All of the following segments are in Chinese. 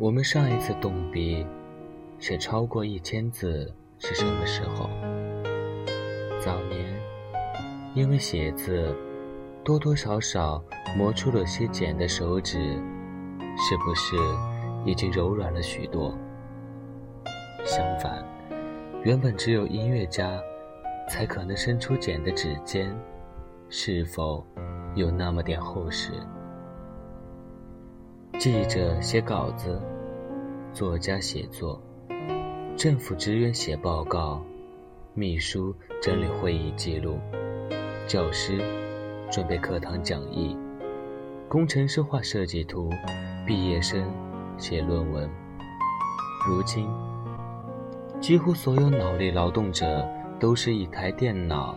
我们上一次动笔写超过一千字是什么时候？早年因为写字多多少少磨出了些茧的手指，是不是已经柔软了许多？相反，原本只有音乐家才可能伸出茧的指尖，是否有那么点厚实？记者写稿子，作家写作，政府职员写报告，秘书整理会议记录，教师准备课堂讲义，工程师画设计图，毕业生写论文。如今，几乎所有脑力劳动者都是一台电脑、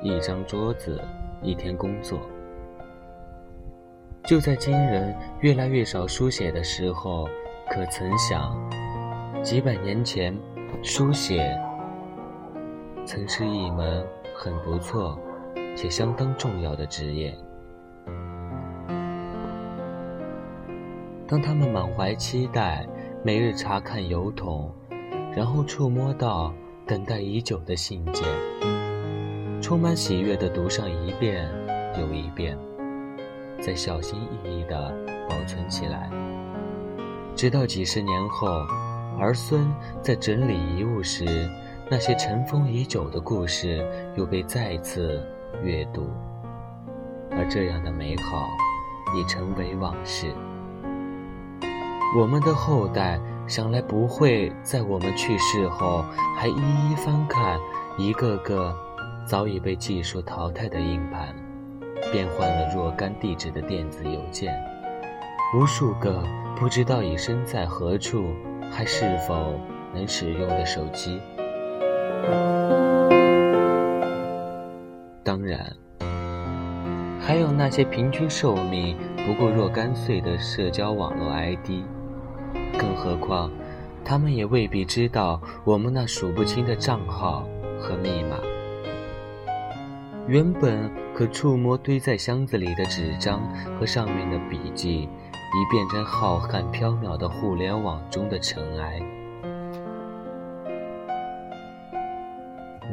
一张桌子、一天工作。就在今人越来越少书写的时候，可曾想，几百年前，书写曾是一门很不错且相当重要的职业。当他们满怀期待，每日查看邮筒，然后触摸到等待已久的信件，充满喜悦地读上一遍又一遍。再小心翼翼地保存起来，直到几十年后，儿孙在整理遗物时，那些尘封已久的故事又被再次阅读，而这样的美好已成为往事。我们的后代想来不会在我们去世后还一一翻看一个个早已被技术淘汰的硬盘。变换了若干地址的电子邮件，无数个不知道已身在何处，还是否能使用的手机。当然，还有那些平均寿命不过若干岁的社交网络 ID，更何况，他们也未必知道我们那数不清的账号和密码。原本可触摸堆在箱子里的纸张和上面的笔记，已变成浩瀚缥缈的互联网中的尘埃。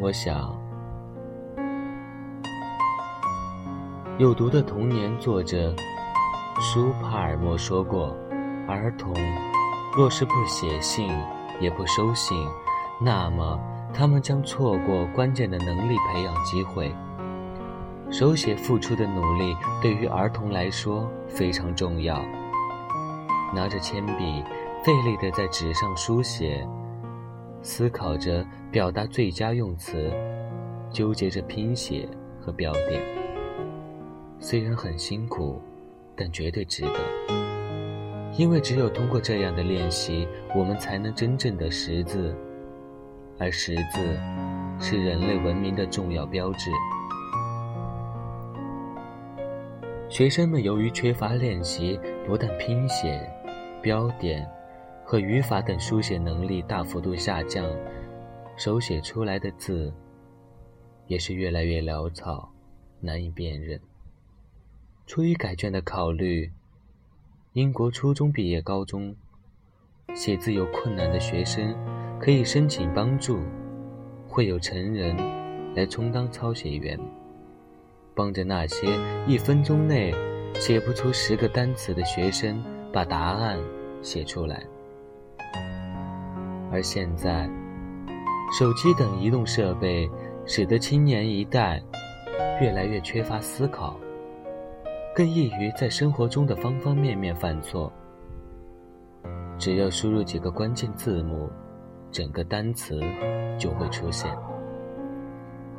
我想，有毒的童年作者舒帕尔默说过：“儿童若是不写信，也不收信，那么他们将错过关键的能力培养机会。”手写付出的努力对于儿童来说非常重要。拿着铅笔，费力地在纸上书写，思考着表达最佳用词，纠结着拼写和标点。虽然很辛苦，但绝对值得。因为只有通过这样的练习，我们才能真正的识字，而识字是人类文明的重要标志。学生们由于缺乏练习，不但拼写、标点和语法等书写能力大幅度下降，手写出来的字也是越来越潦草，难以辨认。出于改卷的考虑，英国初中毕业高中写字有困难的学生可以申请帮助，会有成人来充当抄写员。帮着那些一分钟内写不出十个单词的学生把答案写出来。而现在，手机等移动设备使得青年一代越来越缺乏思考，更易于在生活中的方方面面犯错。只要输入几个关键字母，整个单词就会出现。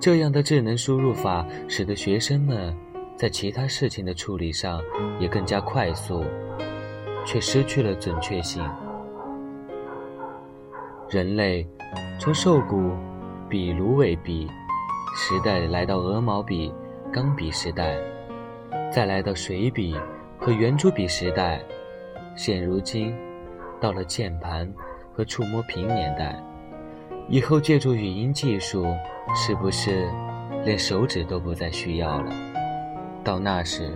这样的智能输入法，使得学生们在其他事情的处理上也更加快速，却失去了准确性。人类从兽骨比芦苇笔时代来到鹅毛笔、钢笔时代，再来到水笔和圆珠笔时代，现如今到了键盘和触摸屏年代。以后借助语音技术，是不是连手指都不再需要了？到那时，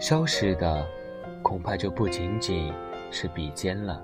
消失的恐怕就不仅仅是笔尖了。